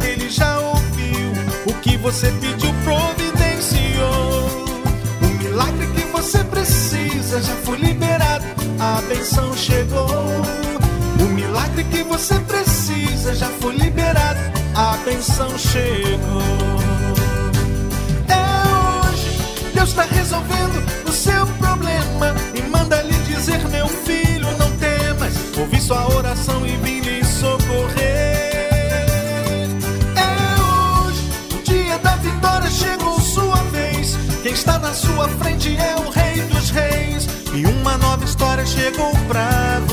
Certeza que chegou pra você.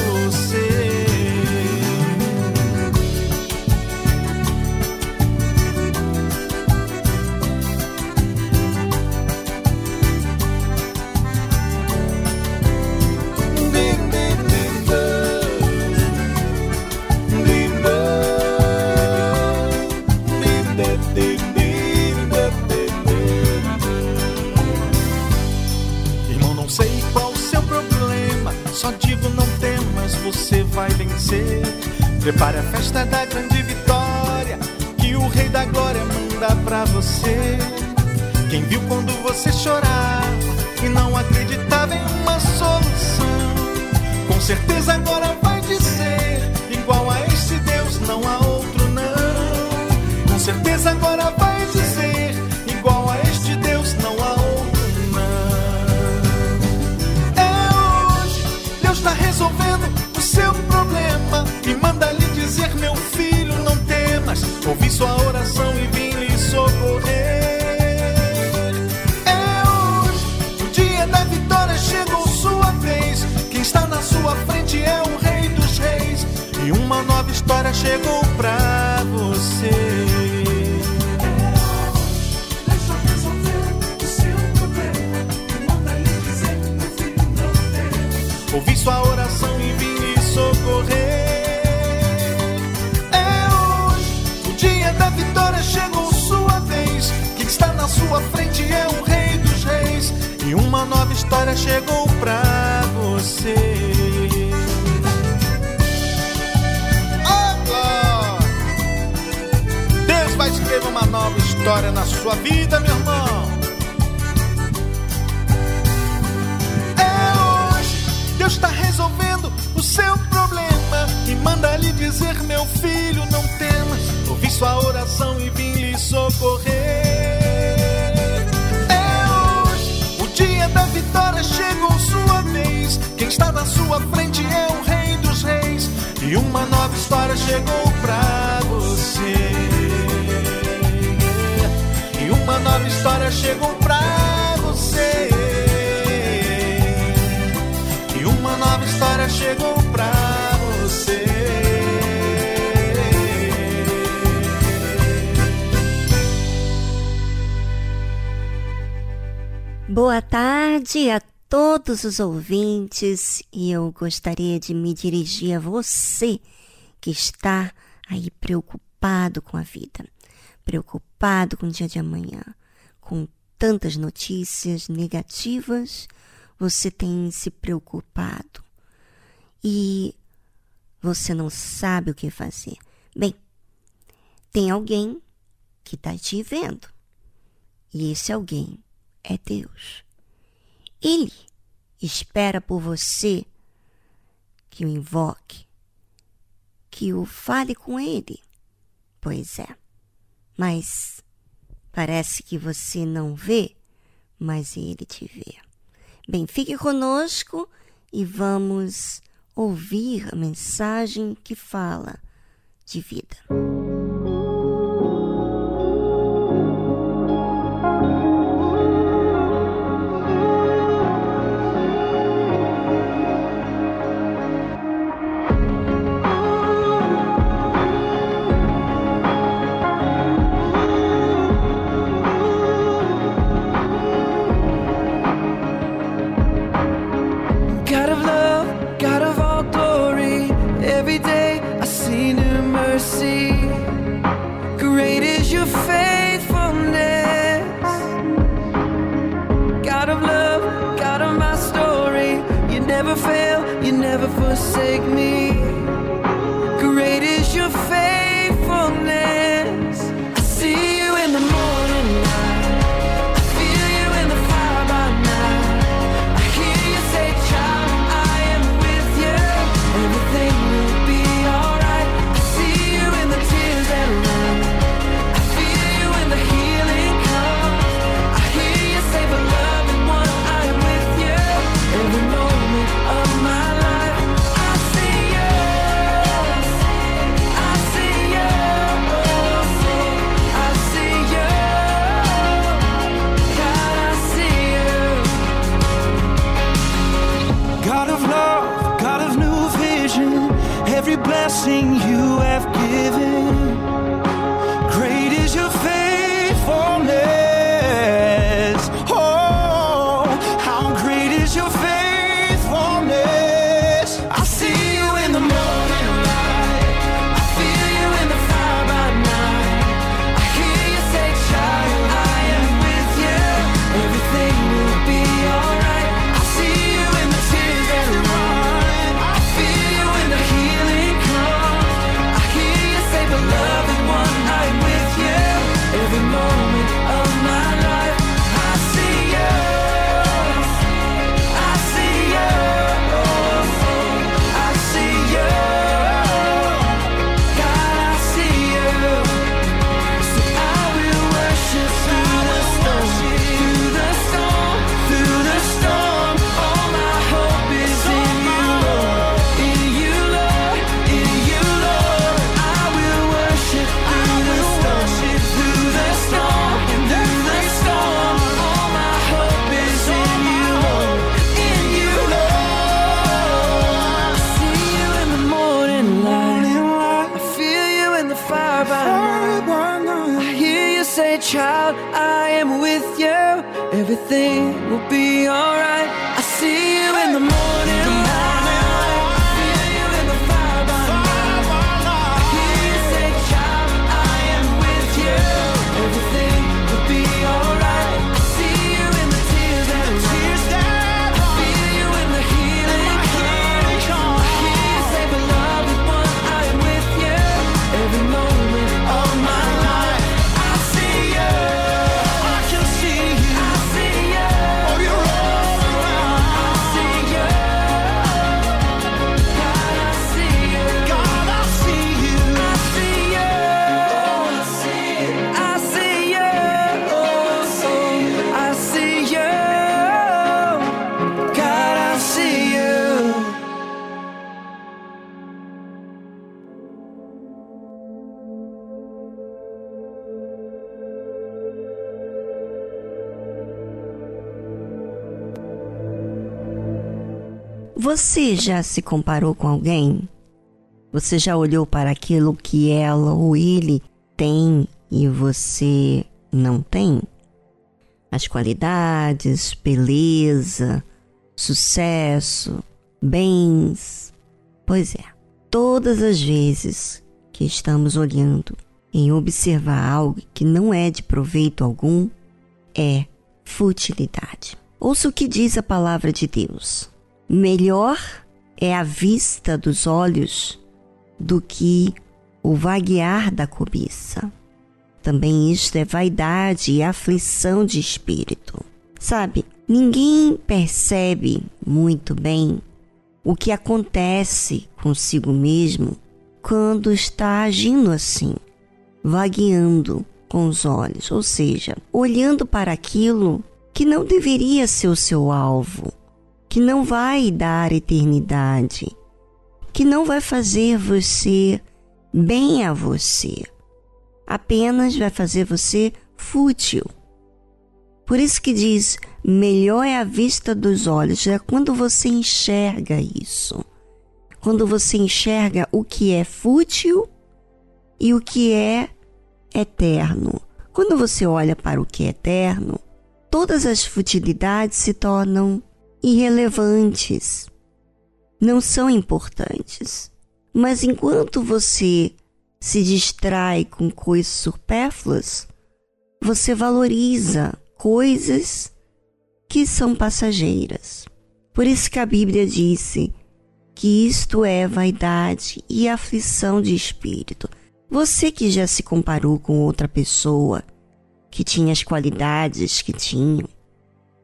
Frente é o Rei dos Reis. E uma nova história chegou pra você. Oh, Deus vai escrever uma nova história na sua vida, meu irmão. É hoje, Deus está resolvendo o seu problema e manda lhe dizer: Meu filho, não temas. Ouvi sua oração e vim lhe socorrer. Está na sua frente é o Rei dos Reis. E uma nova história chegou pra você. E uma nova história chegou pra você. uma nova história chegou pra você. Boa tarde a todos os ouvintes e eu gostaria de me dirigir a você que está aí preocupado com a vida, preocupado com o dia de amanhã, com tantas notícias negativas você tem se preocupado e você não sabe o que fazer. Bem, tem alguém que está te vendo e esse alguém é Deus. Ele espera por você que o invoque, que o fale com ele. Pois é, mas parece que você não vê, mas ele te vê. Bem, fique conosco e vamos ouvir a mensagem que fala de vida. Você já se comparou com alguém? Você já olhou para aquilo que ela ou ele tem e você não tem? As qualidades, beleza, sucesso, bens. Pois é, todas as vezes que estamos olhando em observar algo que não é de proveito algum, é futilidade. Ouça o que diz a palavra de Deus. Melhor é a vista dos olhos do que o vaguear da cobiça. Também isto é vaidade e aflição de espírito. Sabe, ninguém percebe muito bem o que acontece consigo mesmo quando está agindo assim, vagueando com os olhos, ou seja, olhando para aquilo que não deveria ser o seu alvo, que não vai dar eternidade, que não vai fazer você bem a você, apenas vai fazer você fútil. Por isso que diz: melhor é a vista dos olhos, é quando você enxerga isso. Quando você enxerga o que é fútil e o que é eterno. Quando você olha para o que é eterno, todas as futilidades se tornam irrelevantes, não são importantes. Mas enquanto você se distrai com coisas supérfluas, você valoriza coisas que são passageiras. Por isso que a Bíblia disse que isto é vaidade e aflição de espírito. Você que já se comparou com outra pessoa que tinha as qualidades que tinham,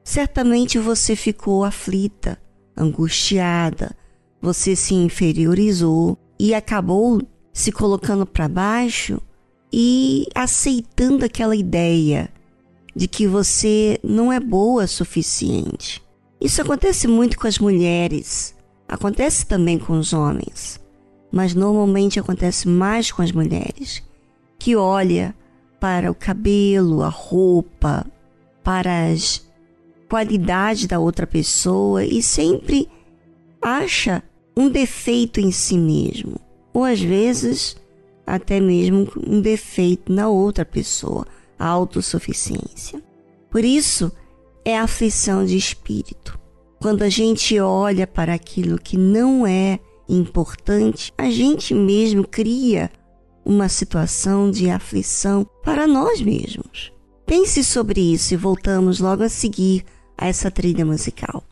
certamente você ficou aflita, angustiada, você se inferiorizou e acabou se colocando para baixo e aceitando aquela ideia de que você não é boa o suficiente. Isso acontece muito com as mulheres, acontece também com os homens, mas normalmente acontece mais com as mulheres, que olha para o cabelo, a roupa, para as qualidades da outra pessoa e sempre acha um defeito em si mesmo ou às vezes até mesmo um defeito na outra pessoa, a autossuficiência. Por isso, é aflição de espírito. Quando a gente olha para aquilo que não é importante, a gente mesmo cria uma situação de aflição para nós mesmos. Pense sobre isso e voltamos logo a seguir a essa trilha musical.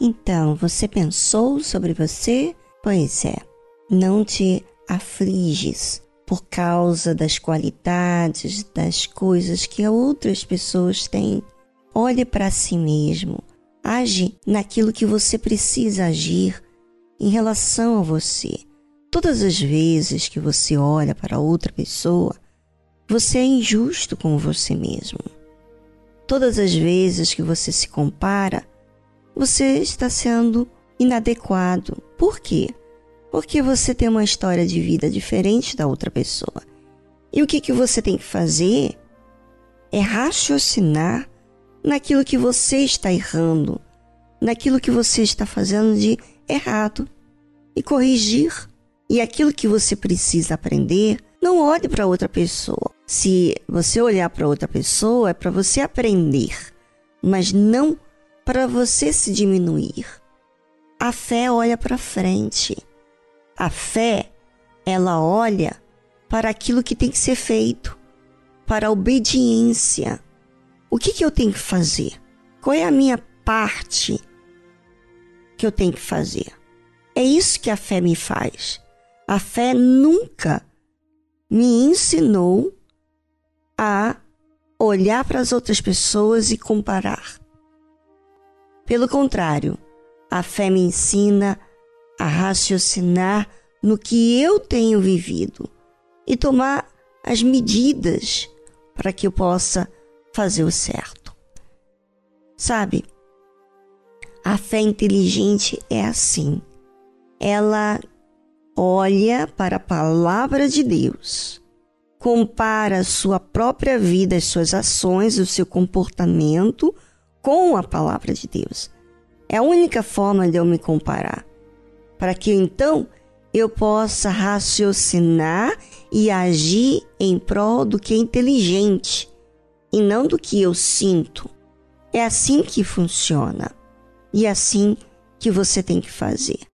Então, você pensou sobre você? Pois é, não te afliges por causa das qualidades, das coisas que outras pessoas têm. Olhe para si mesmo, age naquilo que você precisa agir em relação a você. Todas as vezes que você olha para outra pessoa, você é injusto com você mesmo. Todas as vezes que você se compara, você está sendo inadequado. Por quê? Porque você tem uma história de vida diferente da outra pessoa. E o que, que você tem que fazer é raciocinar naquilo que você está errando, naquilo que você está fazendo de errado e corrigir. E aquilo que você precisa aprender, não olhe para outra pessoa. Se você olhar para outra pessoa, é para você aprender, mas não para você se diminuir. A fé olha para frente. A fé, ela olha para aquilo que tem que ser feito, para a obediência. O que, que eu tenho que fazer? Qual é a minha parte que eu tenho que fazer? É isso que a fé me faz. A fé nunca me ensinou a olhar para as outras pessoas e comparar. Pelo contrário, a fé me ensina a raciocinar no que eu tenho vivido e tomar as medidas para que eu possa fazer o certo. Sabe, a fé inteligente é assim ela olha para a palavra de Deus, compara a sua própria vida, as suas ações, o seu comportamento com a palavra de Deus. É a única forma de eu me comparar, para que então eu possa raciocinar e agir em prol do que é inteligente e não do que eu sinto. É assim que funciona e é assim que você tem que fazer.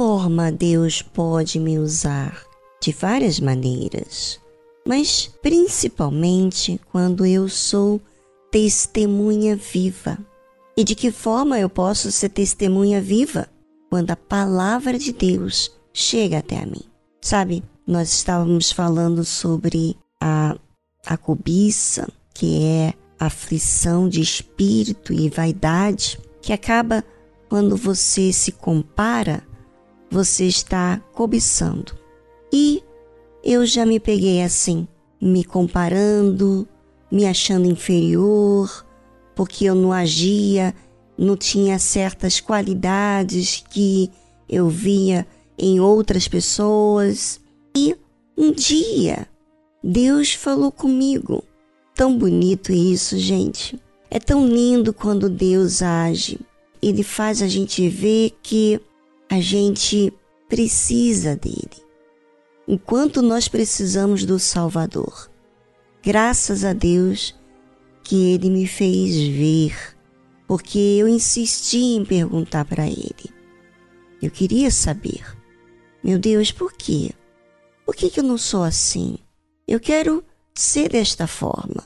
Forma Deus pode me usar? De várias maneiras, mas principalmente quando eu sou testemunha viva. E de que forma eu posso ser testemunha viva? Quando a palavra de Deus chega até a mim. Sabe, nós estávamos falando sobre a, a cobiça, que é aflição de espírito e vaidade, que acaba quando você se compara, você está cobiçando. E eu já me peguei assim, me comparando, me achando inferior, porque eu não agia, não tinha certas qualidades que eu via em outras pessoas. E um dia Deus falou comigo. Tão bonito isso, gente. É tão lindo quando Deus age. Ele faz a gente ver que a gente precisa dele. Enquanto nós precisamos do Salvador. Graças a Deus que ele me fez ver, porque eu insisti em perguntar para ele. Eu queria saber, meu Deus, por quê? Por que, que eu não sou assim? Eu quero ser desta forma.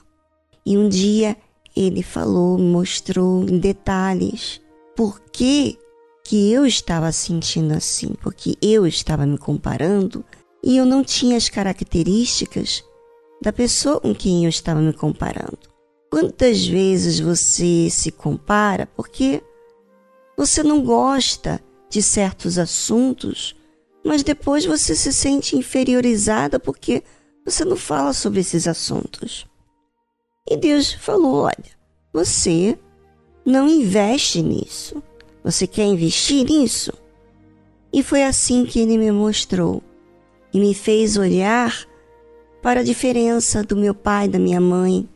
E um dia ele falou, mostrou em detalhes por que, que eu estava sentindo assim, porque eu estava me comparando e eu não tinha as características da pessoa com quem eu estava me comparando. Quantas vezes você se compara porque você não gosta de certos assuntos, mas depois você se sente inferiorizada porque você não fala sobre esses assuntos. E Deus falou: olha, você não investe nisso. Você quer investir nisso? E foi assim que ele me mostrou e me fez olhar para a diferença do meu pai e da minha mãe.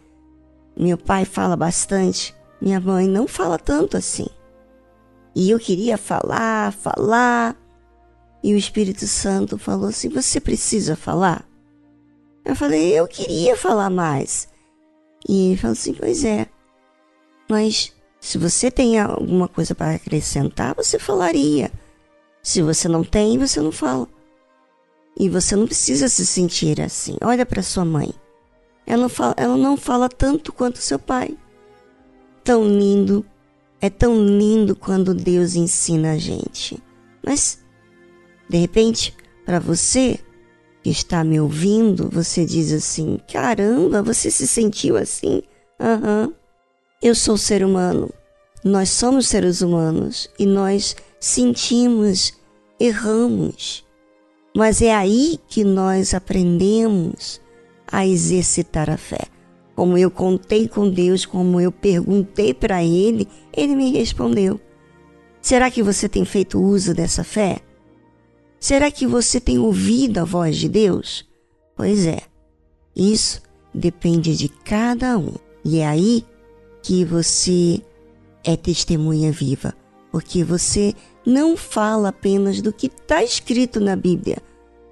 Meu pai fala bastante, minha mãe não fala tanto assim. E eu queria falar, falar. E o Espírito Santo falou assim: Você precisa falar? Eu falei: Eu queria falar mais. E ele falou assim: Pois é, mas se você tem alguma coisa para acrescentar, você falaria. Se você não tem, você não fala. E você não precisa se sentir assim. Olha para sua mãe. Ela não, fala, ela não fala tanto quanto seu pai. Tão lindo, é tão lindo quando Deus ensina a gente. Mas, de repente, para você que está me ouvindo, você diz assim: caramba, você se sentiu assim? Aham. Uhum. Eu sou ser humano. Nós somos seres humanos e nós sentimos, erramos. Mas é aí que nós aprendemos a exercitar a fé. Como eu contei com Deus, como eu perguntei para Ele, Ele me respondeu. Será que você tem feito uso dessa fé? Será que você tem ouvido a voz de Deus? Pois é, isso depende de cada um. E é aí que você é testemunha viva, porque você não fala apenas do que está escrito na Bíblia.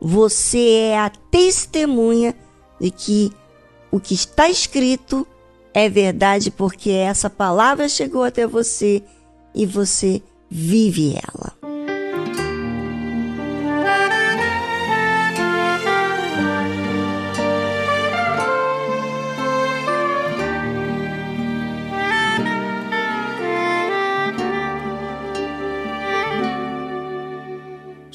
Você é a testemunha de que o que está escrito é verdade, porque essa palavra chegou até você e você vive ela.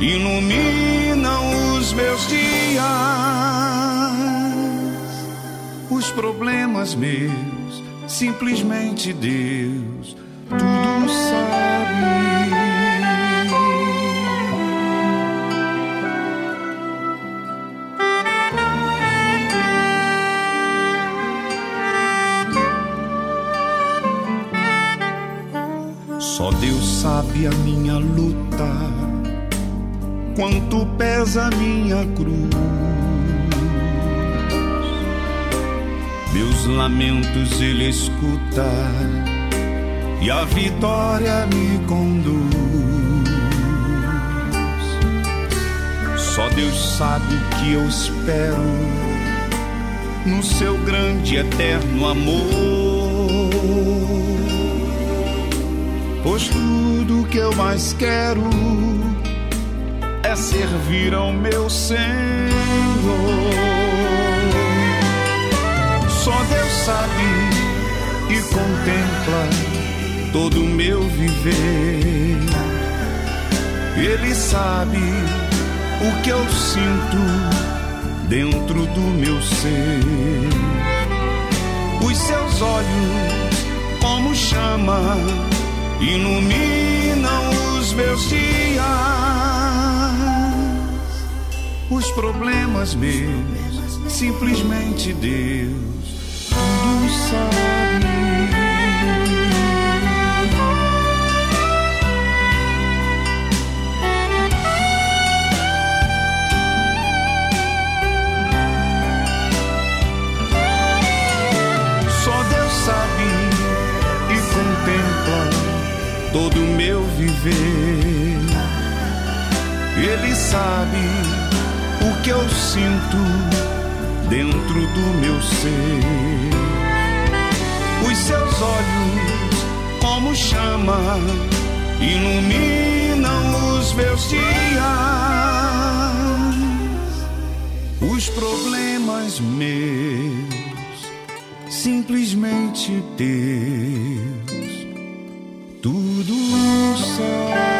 iluminam os meus dias. Os problemas meus, simplesmente Deus tudo sabe. Só Deus sabe a minha luta, quanto pesa minha cruz. Meus lamentos Ele escuta e a vitória me conduz. Só Deus sabe o que eu espero no seu grande eterno amor. Pois tudo que eu mais quero é servir ao meu Senhor. Só Deus sabe e contempla todo o meu viver. Ele sabe o que eu sinto dentro do meu ser. Os seus olhos, como chama, iluminam os meus dias. Os problemas meus, simplesmente Deus tudo sabe. todo o meu viver. Ele sabe que eu sinto dentro do meu ser. Os seus olhos, como chama, iluminam os meus dias. Os problemas meus, simplesmente teus tudo sabe,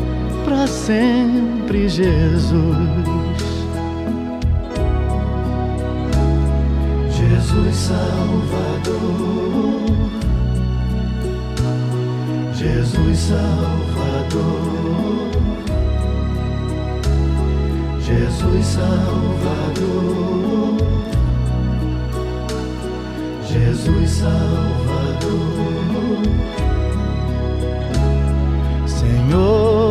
para sempre, Jesus. Jesus Salvador, Jesus Salvador, Jesus Salvador, Jesus Salvador. Senhor,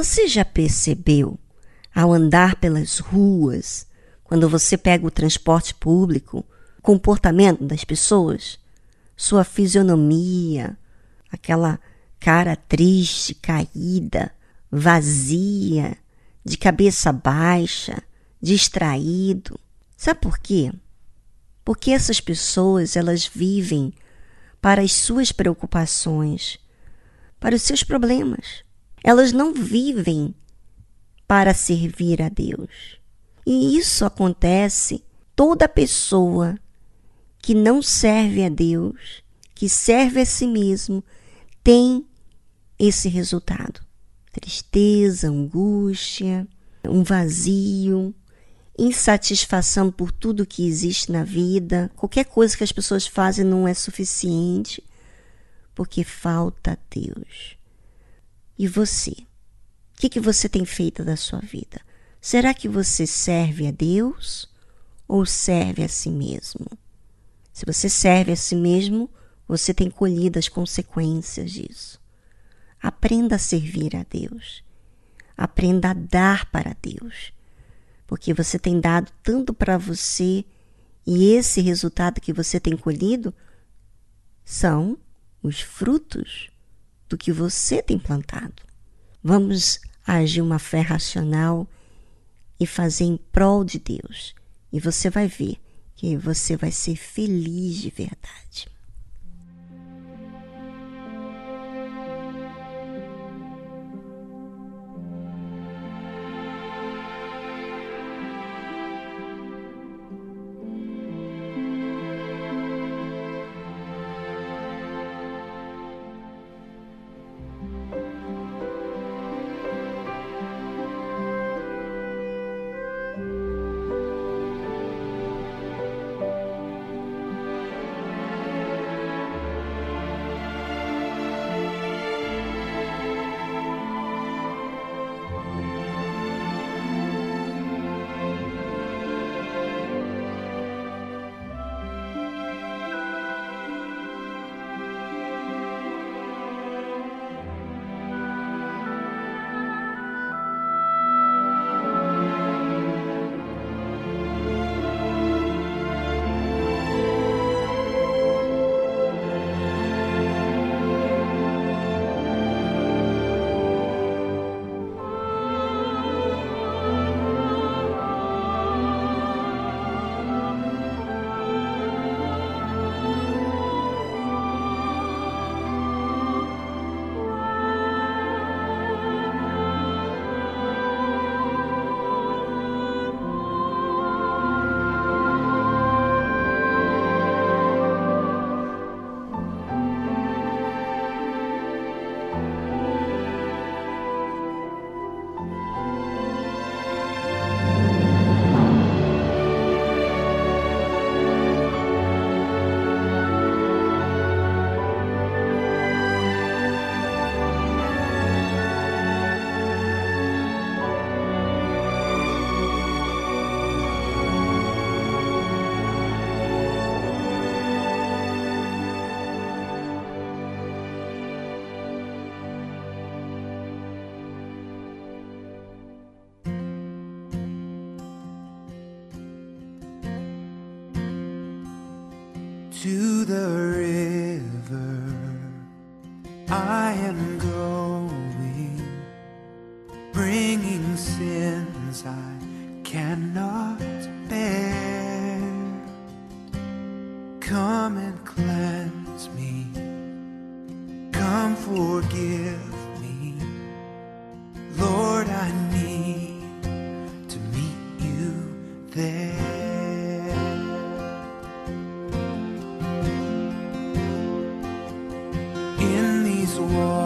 Você já percebeu, ao andar pelas ruas, quando você pega o transporte público, o comportamento das pessoas, sua fisionomia, aquela cara triste, caída, vazia, de cabeça baixa, distraído. Sabe por quê? Porque essas pessoas, elas vivem para as suas preocupações, para os seus problemas. Elas não vivem para servir a Deus. E isso acontece toda pessoa que não serve a Deus, que serve a si mesmo, tem esse resultado: tristeza, angústia, um vazio, insatisfação por tudo que existe na vida. Qualquer coisa que as pessoas fazem não é suficiente, porque falta Deus. E você? O que, que você tem feito da sua vida? Será que você serve a Deus ou serve a si mesmo? Se você serve a si mesmo, você tem colhido as consequências disso. Aprenda a servir a Deus. Aprenda a dar para Deus. Porque você tem dado tanto para você e esse resultado que você tem colhido são os frutos do que você tem plantado. Vamos agir uma fé racional e fazer em prol de Deus. E você vai ver que você vai ser feliz de verdade. world.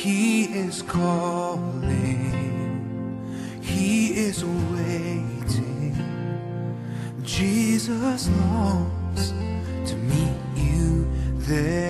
He is calling, He is waiting. Jesus longs to meet you there.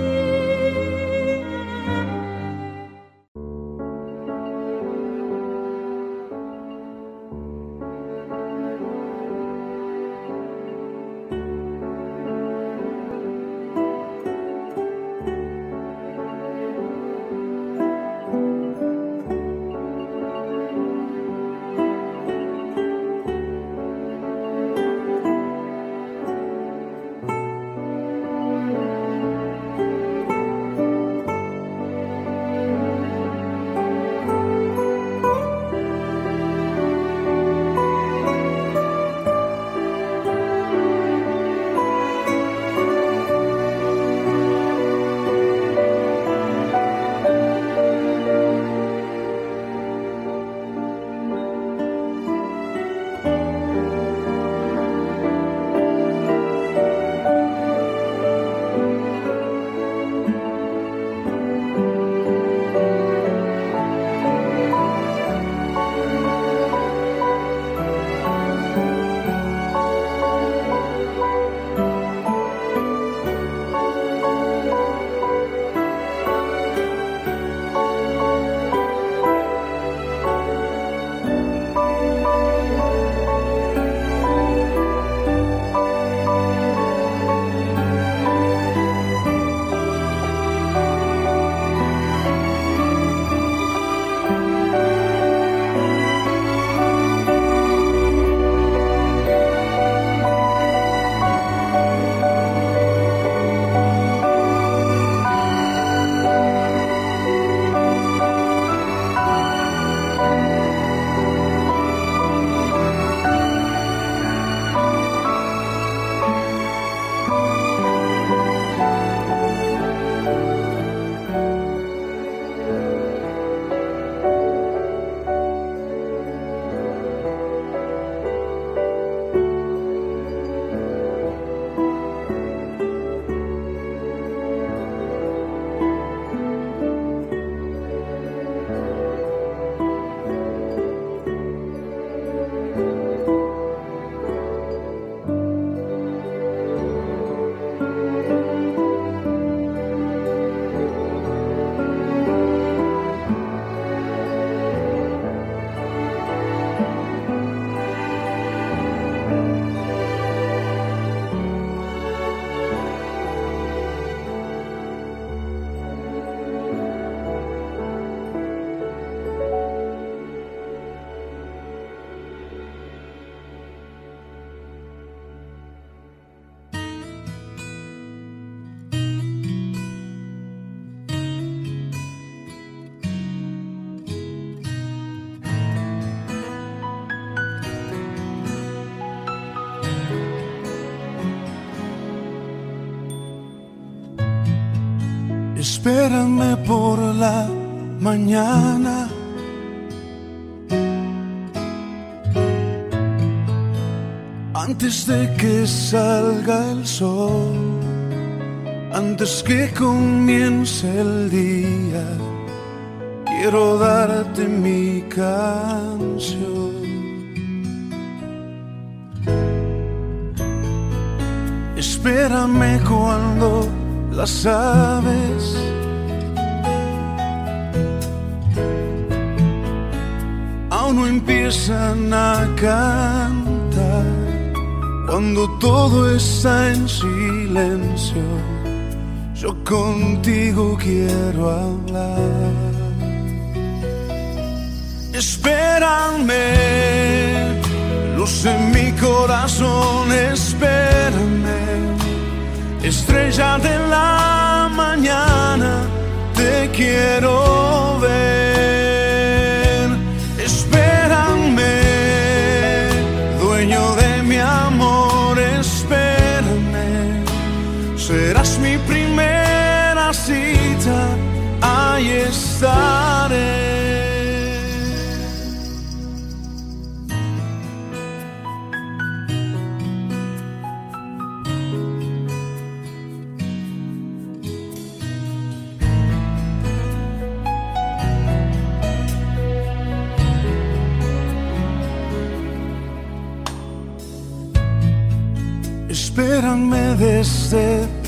Espérame por la mañana. Antes de que salga el sol, antes que comience el día, quiero darte mi canción. Espérame cuando las aves empiezan a cantar cuando todo está en silencio. Yo contigo quiero hablar. Espérame luz en mi corazón espérame. Estrella de la mañana, te quiero ver.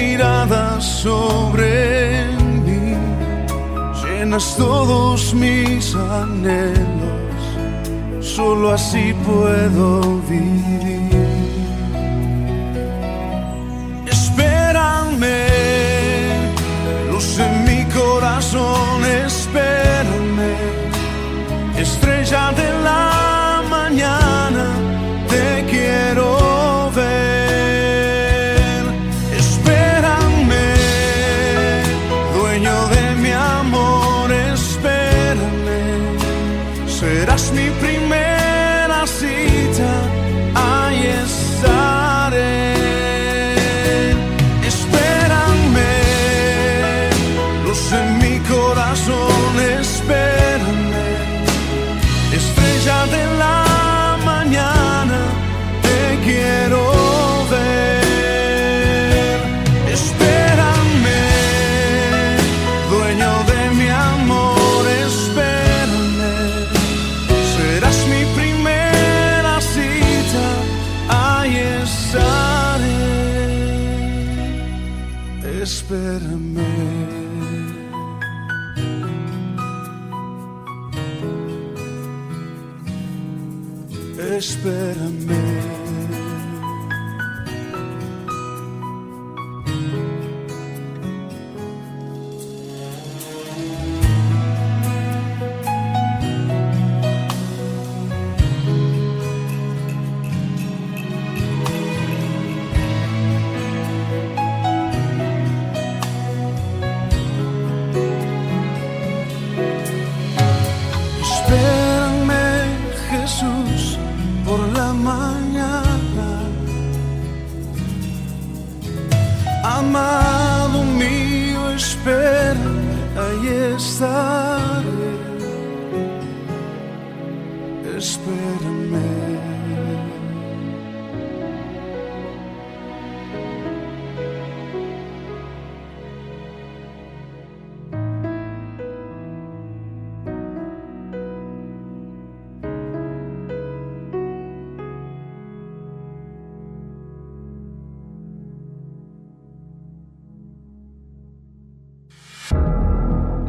mirada sobre mí, llenas todos mis anhelos, solo así puedo vivir. Espérame, luz en mi corazón, espérame, estrella de la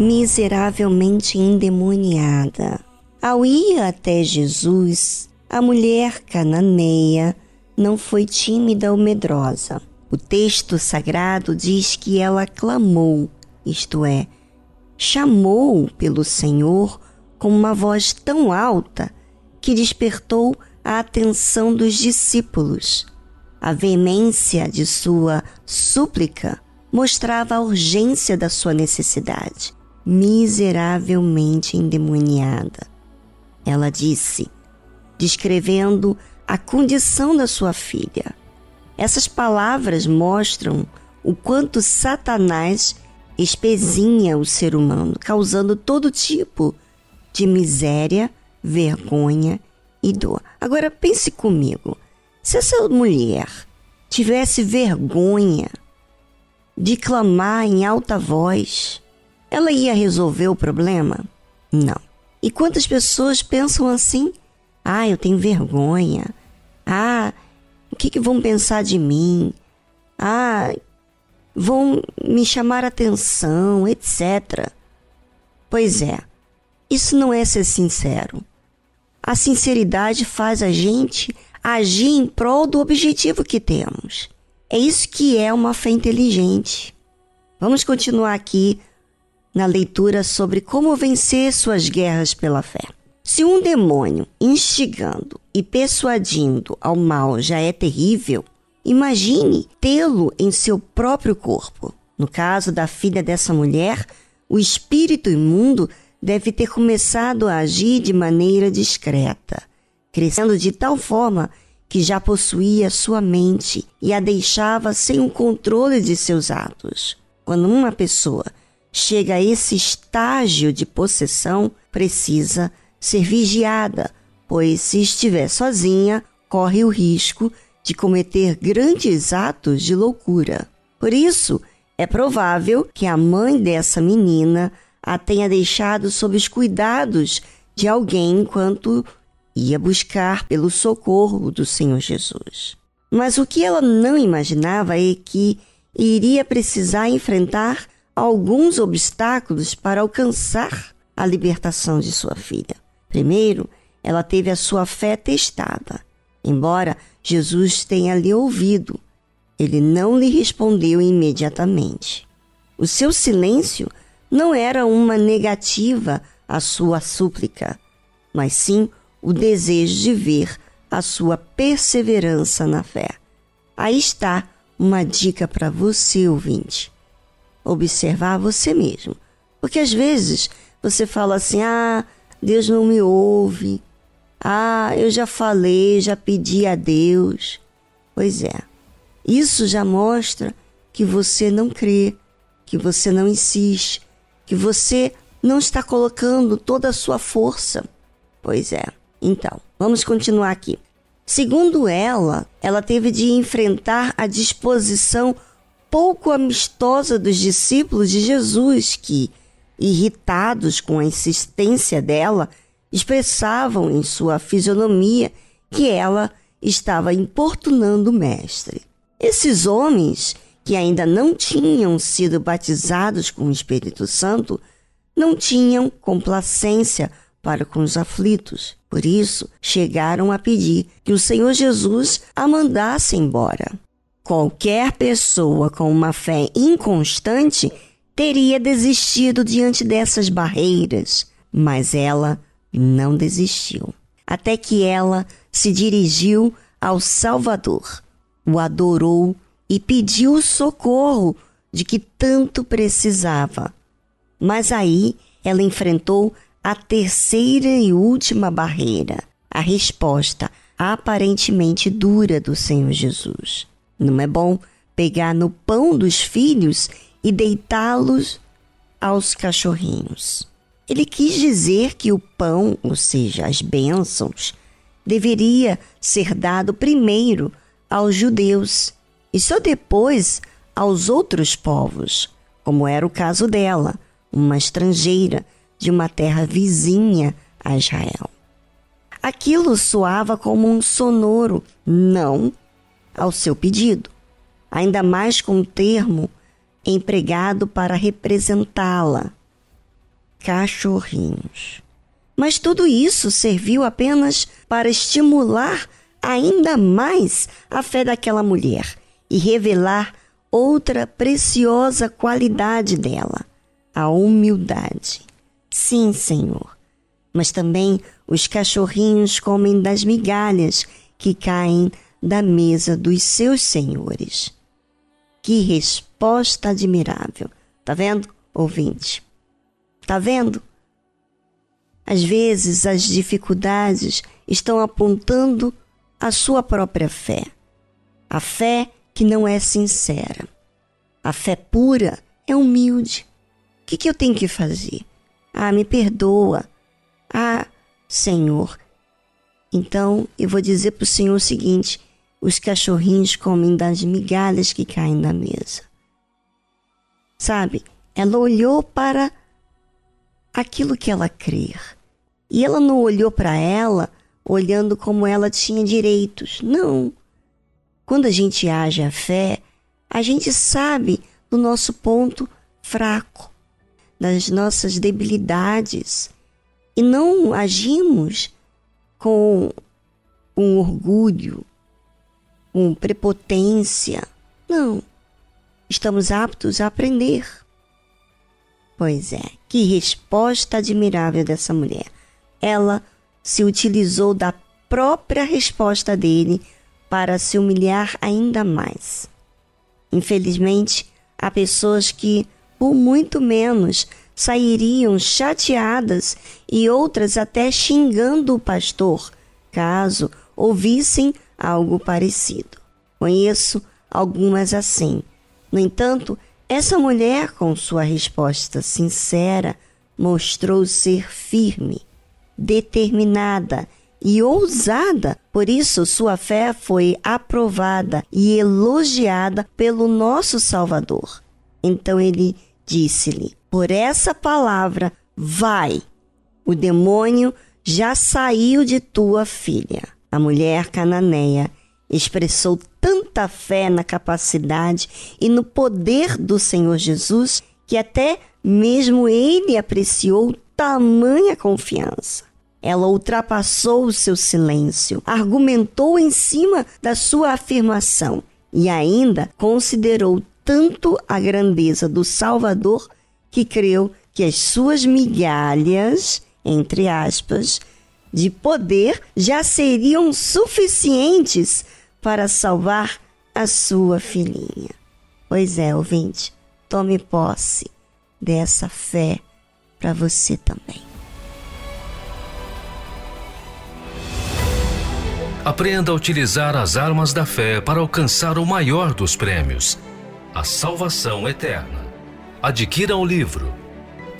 Miseravelmente endemoniada. Ao ir até Jesus, a mulher cananeia não foi tímida ou medrosa. O texto sagrado diz que ela clamou, isto é, chamou pelo Senhor com uma voz tão alta que despertou a atenção dos discípulos. A veemência de sua súplica mostrava a urgência da sua necessidade miseravelmente endemoniada. Ela disse, descrevendo a condição da sua filha. Essas palavras mostram o quanto Satanás espezinha o ser humano, causando todo tipo de miséria, vergonha e dor. Agora pense comigo: se essa mulher tivesse vergonha de clamar em alta voz, ela ia resolver o problema? Não. E quantas pessoas pensam assim? Ah, eu tenho vergonha. Ah, o que, que vão pensar de mim? Ah, vão me chamar atenção, etc. Pois é, isso não é ser sincero. a sinceridade faz a gente agir em prol do objetivo que temos. É isso que é uma fé inteligente. Vamos continuar aqui na leitura sobre como vencer suas guerras pela fé. Se um demônio instigando e persuadindo ao mal já é terrível, imagine tê-lo em seu próprio corpo. No caso da filha dessa mulher, o espírito imundo deve ter começado a agir de maneira discreta, crescendo de tal forma que já possuía sua mente e a deixava sem o controle de seus atos. Quando uma pessoa chega a esse estágio de possessão, precisa ser vigiada, pois se estiver sozinha, corre o risco de cometer grandes atos de loucura. Por isso, é provável que a mãe dessa menina a tenha deixado sob os cuidados de alguém enquanto ia buscar pelo socorro do Senhor Jesus. Mas o que ela não imaginava é que iria precisar enfrentar alguns obstáculos para alcançar a libertação de sua filha. Primeiro, ela teve a sua fé testada. Embora Jesus tenha lhe ouvido, ele não lhe respondeu imediatamente. O seu silêncio não era uma negativa à sua súplica, mas sim o desejo de ver a sua perseverança na fé. Aí está uma dica para você, ouvinte. Observar você mesmo. Porque às vezes você fala assim: ah, Deus não me ouve. Ah, eu já falei, já pedi a Deus. Pois é, isso já mostra que você não crê, que você não insiste, que você não está colocando toda a sua força. Pois é. Então, vamos continuar aqui. Segundo ela, ela teve de enfrentar a disposição pouco amistosa dos discípulos de Jesus, que, irritados com a insistência dela, expressavam em sua fisionomia que ela estava importunando o Mestre. Esses homens que ainda não tinham sido batizados com o Espírito Santo, não tinham complacência para com os aflitos. Por isso, chegaram a pedir que o Senhor Jesus a mandasse embora. Qualquer pessoa com uma fé inconstante teria desistido diante dessas barreiras, mas ela não desistiu. Até que ela se dirigiu ao Salvador, o adorou e pediu o socorro de que tanto precisava. Mas aí ela enfrentou a terceira e última barreira, a resposta aparentemente dura do Senhor Jesus. Não é bom pegar no pão dos filhos e deitá-los aos cachorrinhos. Ele quis dizer que o pão, ou seja, as bênçãos, deveria ser dado primeiro aos judeus e só depois aos outros povos, como era o caso dela, uma estrangeira de uma terra vizinha a Israel. Aquilo soava como um sonoro não ao seu pedido, ainda mais com o termo empregado para representá-la: cachorrinhos. Mas tudo isso serviu apenas para estimular ainda mais a fé daquela mulher e revelar outra preciosa qualidade dela, a humildade. Sim, Senhor, mas também os cachorrinhos comem das migalhas que caem da mesa dos seus senhores. Que resposta admirável! Tá vendo, ouvinte? Tá vendo? Às vezes as dificuldades estão apontando a sua própria fé. A fé que não é sincera. A fé pura é humilde. O que, que eu tenho que fazer? Ah, me perdoa. Ah, Senhor. Então eu vou dizer para o Senhor o seguinte: os cachorrinhos comem das migalhas que caem da mesa. Sabe? Ela olhou para aquilo que ela crer. E ela não olhou para ela olhando como ela tinha direitos. Não. Quando a gente age a fé, a gente sabe do nosso ponto fraco das nossas debilidades e não agimos com um orgulho, com prepotência. Não. Estamos aptos a aprender. Pois é, que resposta admirável dessa mulher. Ela se utilizou da própria resposta dele para se humilhar ainda mais. Infelizmente, há pessoas que, por muito menos, sairiam chateadas e outras até xingando o pastor, caso ouvissem algo parecido. Conheço algumas assim. No entanto, essa mulher, com sua resposta sincera, mostrou ser firme, determinada e ousada. Por isso, sua fé foi aprovada e elogiada pelo nosso Salvador. Então ele disse-lhe: Por essa palavra, vai. O demônio já saiu de tua filha. A mulher cananeia expressou tanta fé na capacidade e no poder do Senhor Jesus que até mesmo ele apreciou tamanha confiança. Ela ultrapassou o seu silêncio, argumentou em cima da sua afirmação e ainda considerou tanto a grandeza do Salvador que creu que as suas migalhas, entre aspas, de poder já seriam suficientes para salvar a sua filhinha. Pois é, ouvinte, tome posse dessa fé para você também. Aprenda a utilizar as armas da fé para alcançar o maior dos prêmios, a salvação eterna. Adquira o livro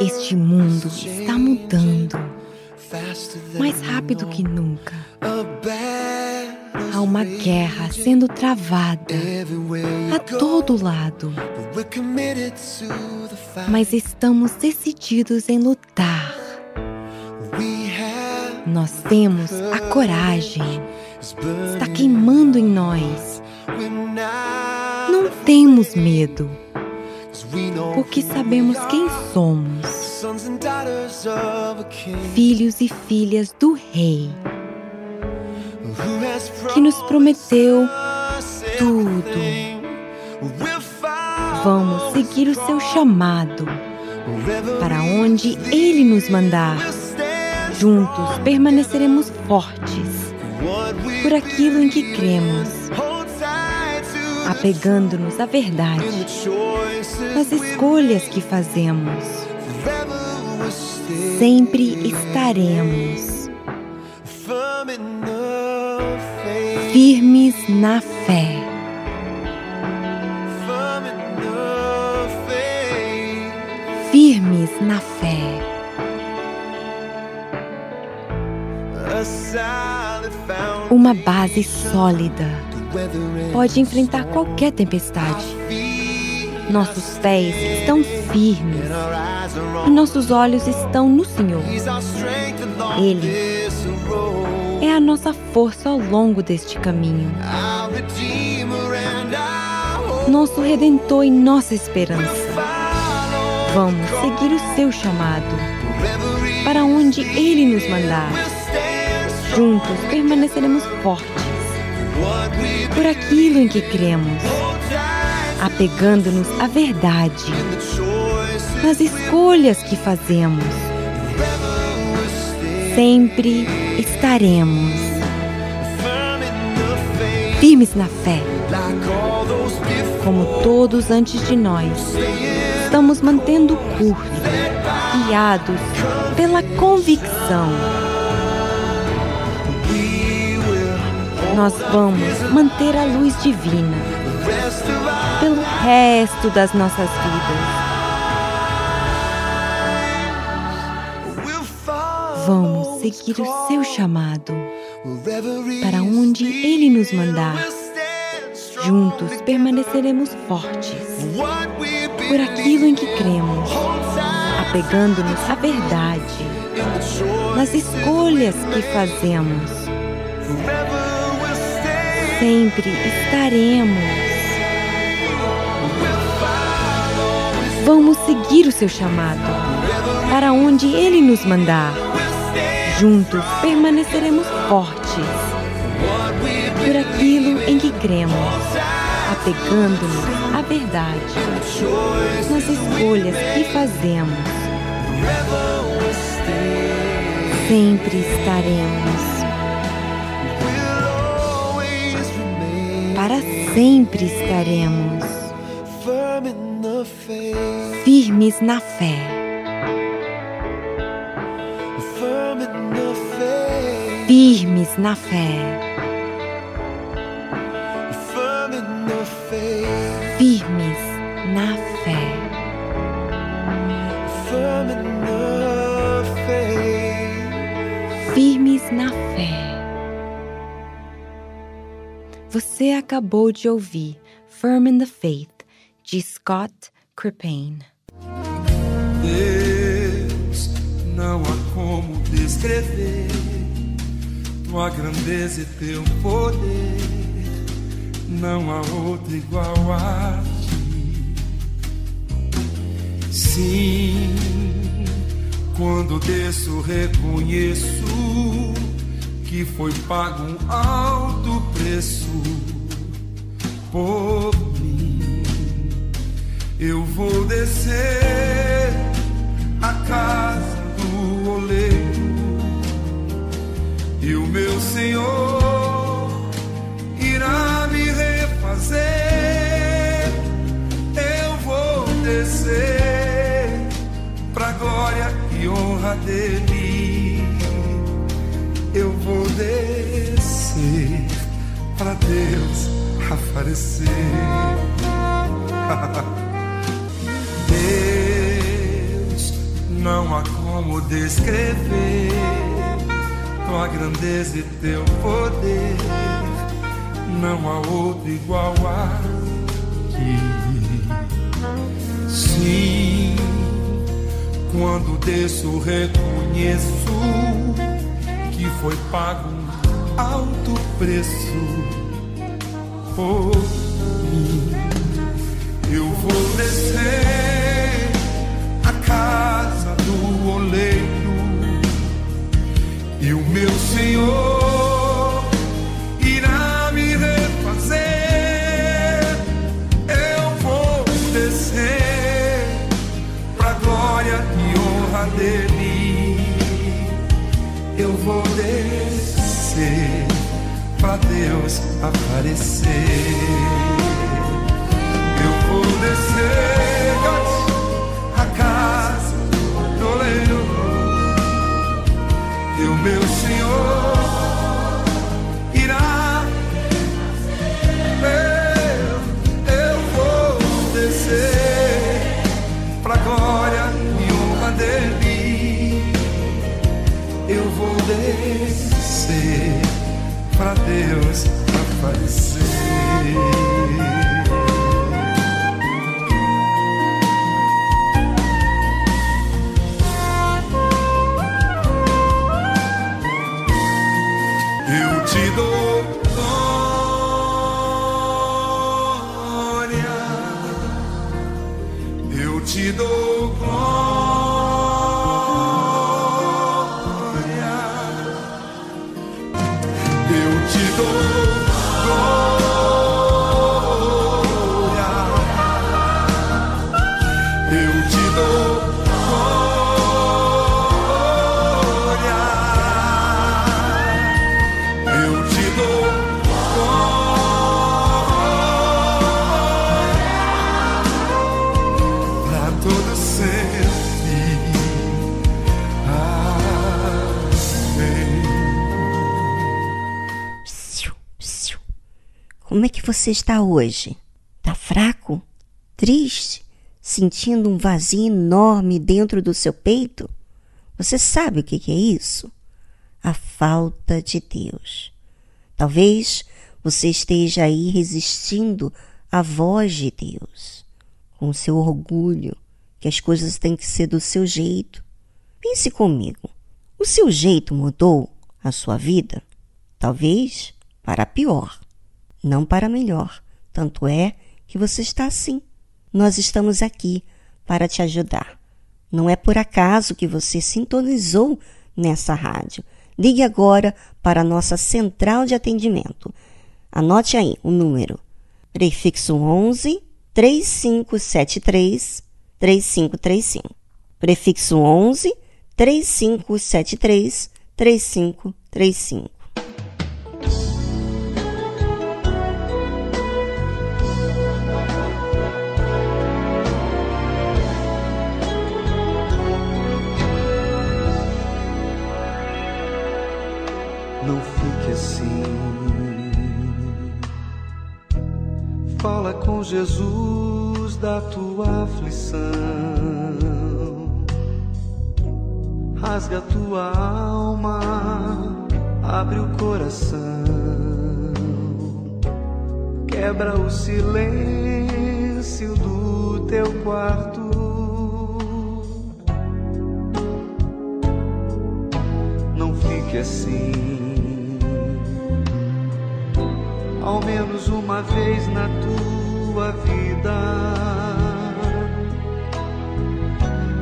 Este mundo está mudando mais rápido que nunca. Há uma guerra sendo travada a todo lado, mas estamos decididos em lutar. Nós temos a coragem, está queimando em nós. Não temos medo, porque sabemos quem somos filhos e filhas do Rei, que nos prometeu tudo. Vamos seguir o seu chamado para onde Ele nos mandar. Juntos permaneceremos fortes por aquilo em que cremos, apegando-nos à verdade, nas escolhas que fazemos. sempre estaremos firmes na fé. Firmes na fé. Uma base sólida pode enfrentar qualquer tempestade. Nossos pés estão firmes e nossos olhos estão no Senhor. Ele é a nossa força ao longo deste caminho. Nosso redentor e nossa esperança. Vamos seguir o seu chamado para onde ele nos mandar. Juntos permaneceremos fortes por aquilo em que cremos, apegando-nos à verdade nas escolhas que fazemos. Sempre estaremos firmes na fé, como todos antes de nós. Estamos mantendo o curso, guiados pela convicção. Nós vamos manter a luz divina pelo resto das nossas vidas. Vamos seguir o seu chamado para onde ele nos mandar. Juntos permaneceremos fortes por aquilo em que cremos, apegando-nos à verdade, nas escolhas que fazemos. Sempre estaremos. Vamos seguir o seu chamado para onde ele nos mandar. Juntos permaneceremos fortes por aquilo em que cremos, apegando-nos à verdade, nas escolhas que fazemos. Sempre estaremos. Para sempre estaremos firmes na fé. Firmes na fé. Firmes na fé. Firmes na fé. Você acabou de ouvir Firm in the Faith, de Scott Cripain. Deus, não há como descrever tua grandeza e teu poder. Não há outro igual a ti. Sim, quando desço, reconheço que foi pago um alto preço por. Eu vou descer a casa do oleiro e o meu Senhor irá me refazer. Eu vou descer pra glória e honra dele. Eu vou descer pra Deus aparecer. Deus, não há como descrever tua grandeza e teu poder. Não há outro igual a ti. Sim, quando desço, reconheço que foi pago um alto preço por mim. Eu vou descer casa do oleiro e o meu Senhor irá me refazer. Eu vou descer pra glória e honra dele. Eu vou descer pra Deus aparecer. Eu vou descer meu Senhor irá. Eu, eu vou descer pra glória e honra dele. Eu vou descer pra Deus aparecer. Você está hoje? Tá fraco? Triste? Sentindo um vazio enorme dentro do seu peito? Você sabe o que é isso? A falta de Deus. Talvez você esteja aí resistindo à voz de Deus, com seu orgulho, que as coisas têm que ser do seu jeito. Pense comigo. O seu jeito mudou a sua vida? Talvez para pior, não para melhor. Tanto é que você está assim. Nós estamos aqui para te ajudar. Não é por acaso que você sintonizou nessa rádio. Ligue agora para a nossa central de atendimento. Anote aí o número. Prefixo 11 3573 3535. Prefixo 11 3573 3535. Fala com Jesus da tua aflição. Rasga tua alma, abre o coração. Quebra o silêncio do teu quarto. Não fique assim. Ao menos uma vez na tua vida.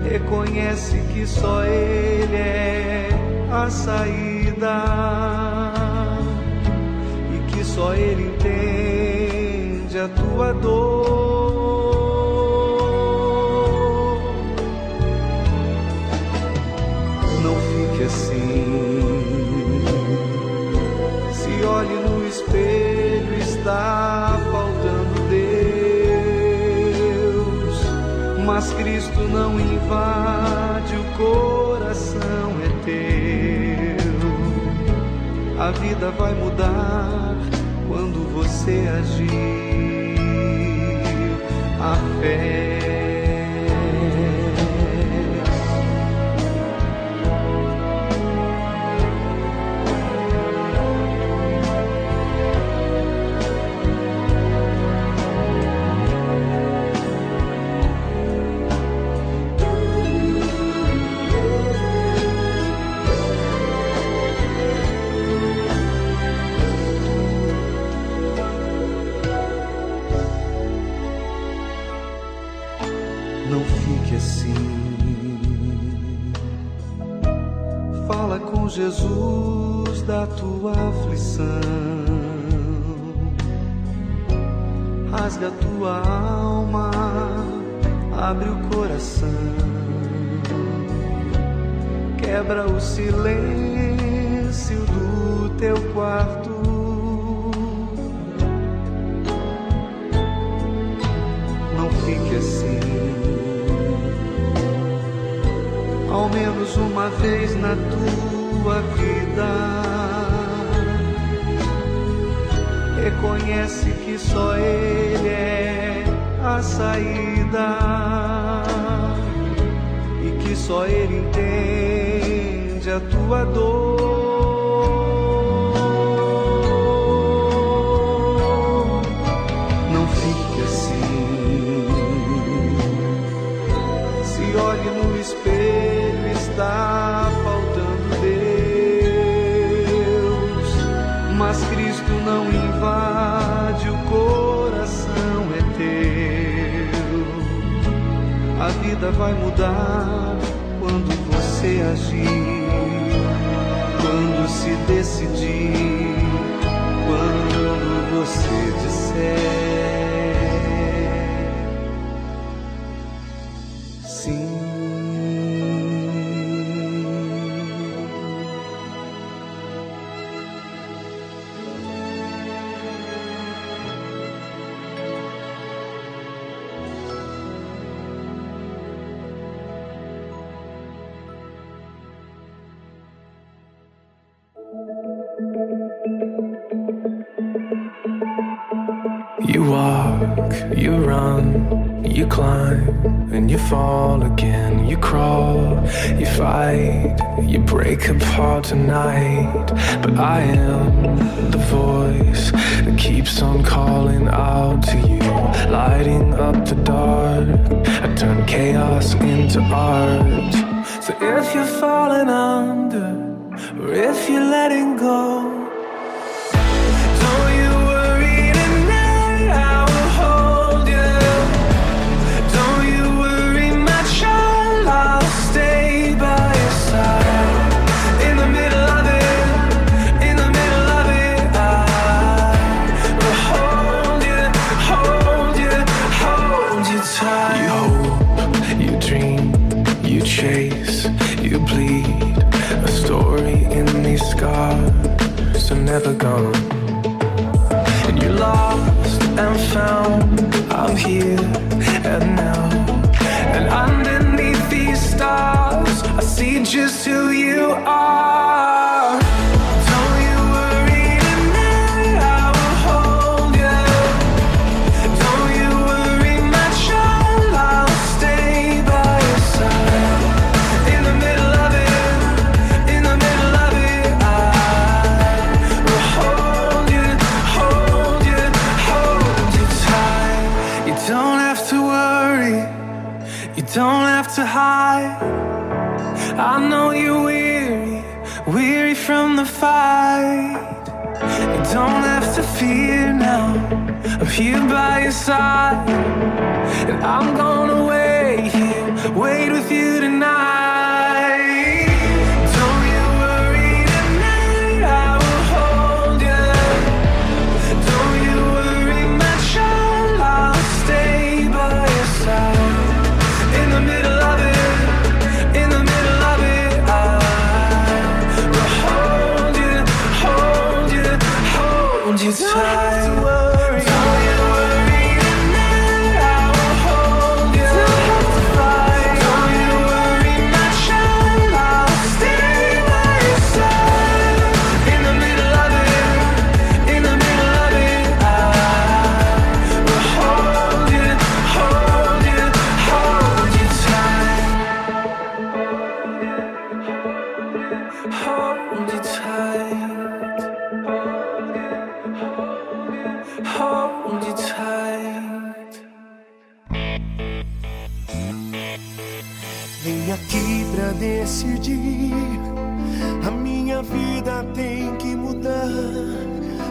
Reconhece que só Ele é a saída e que só Ele entende a tua dor. Invade, o coração é teu. A vida vai mudar quando você agir. A fé. Da tua aflição. Rasga tua alma, abre o coração. Quebra o silêncio do teu quarto. Não fique assim. Ao menos uma vez na sua vida. Reconhece que só Ele é a saída e que só Ele entende a tua dor. A vida vai mudar quando você agir, quando se decidir, quando você disser. You run, you climb, and you fall again. You crawl, you fight, you break apart tonight. But I am the voice that keeps on calling out to you, lighting up the dark. I turn chaos into art. So if you're falling under, or if you're letting go. Gone. And you're lost and found. I'm here and now. And underneath these stars, I see just who fear now. I'm here by your side, and I'm gonna wait here, wait with you Hold. Vem aqui pra decidir. A minha vida tem que mudar.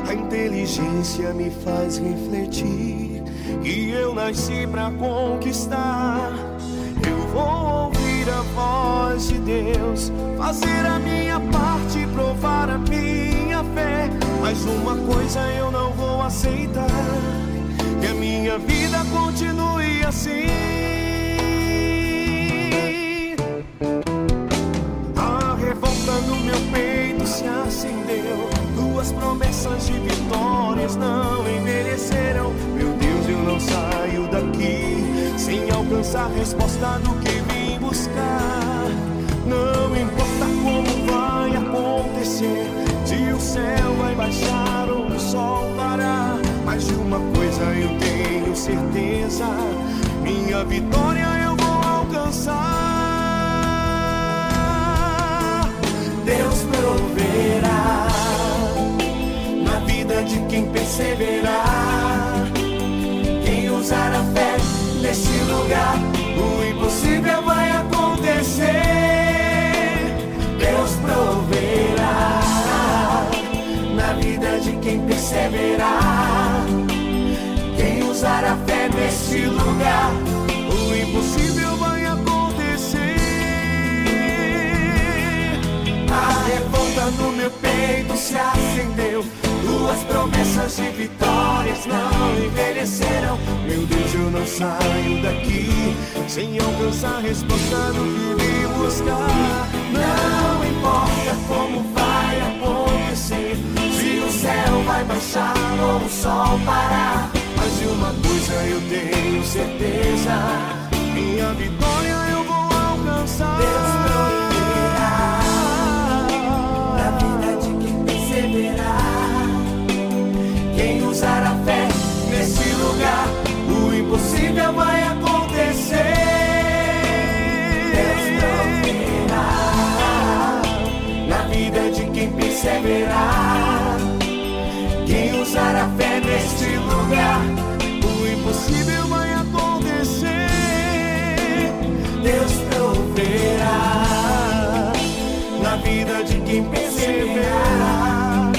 A inteligência me faz refletir. E eu nasci pra conquistar. Eu vou ouvir a voz de Deus, fazer a minha parte, provar a minha fé. Mas uma coisa eu não vou aceitar: que a minha vida continue assim. A revolta no meu peito se acendeu. Tuas promessas de vitórias não envelheceram. Meu Deus, eu não saio daqui sem alcançar a resposta do que vim buscar. Não importa como vai acontecer, céu vai baixar ou o sol parar. Mas de uma coisa eu tenho certeza: minha vitória eu vou alcançar. Deus proverá na vida de quem perseverar. Quem usar a fé nesse lugar, de quem usar a fé nesse lugar, o impossível vai acontecer. A revolta no meu peito se acendeu. Tuas promessas de vitórias não envelheceram. Meu Deus, eu não saio daqui sem alcançar a resposta no que vim buscar. Não importa como vai vai baixar ou o sol parar. Mas de uma coisa eu tenho certeza: minha vitória eu vou alcançar. Deus proverá na vida de quem perseverar. Quem usar a fé nesse lugar, o impossível vai acontecer. Deus proverá na vida de quem perseverar. Usar a fé neste lugar, o impossível vai acontecer. Deus proverá na vida de quem perseverar.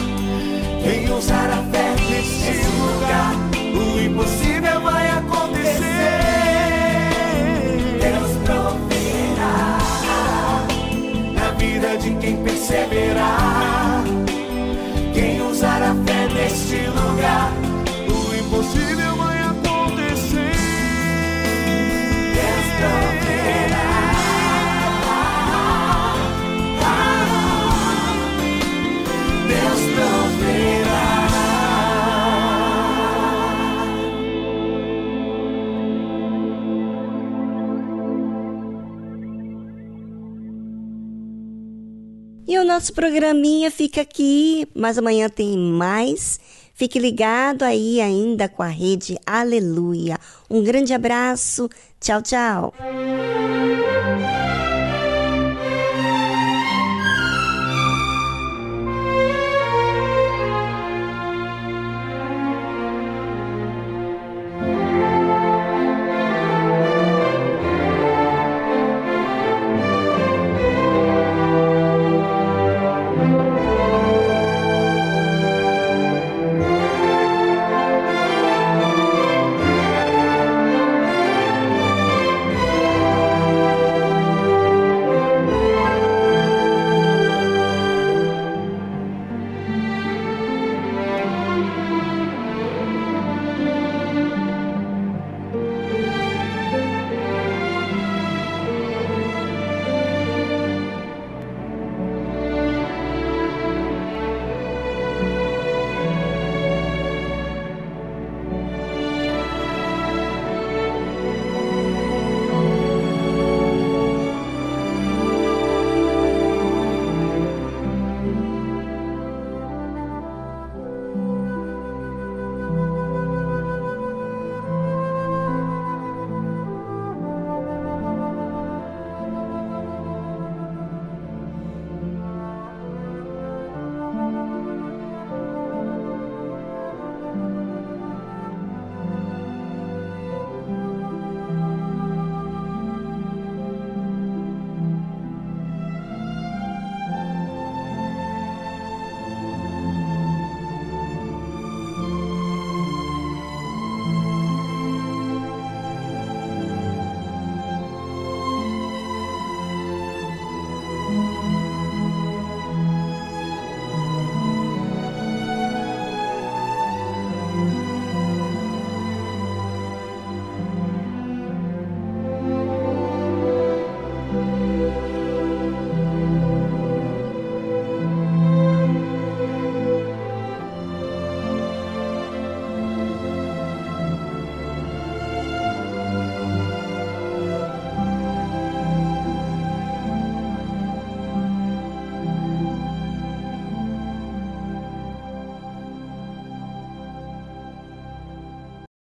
Quem usar a fé neste lugar, o impossível vai acontecer. Deus proverá na vida de quem perseverar. Neste lugar, o impossível vai acontecer. Deus proverá. Deus proverá. E o nosso programinha fica aqui, mas amanhã tem mais. Fique ligado aí ainda com a rede Aleluia. Um grande abraço. Tchau, tchau.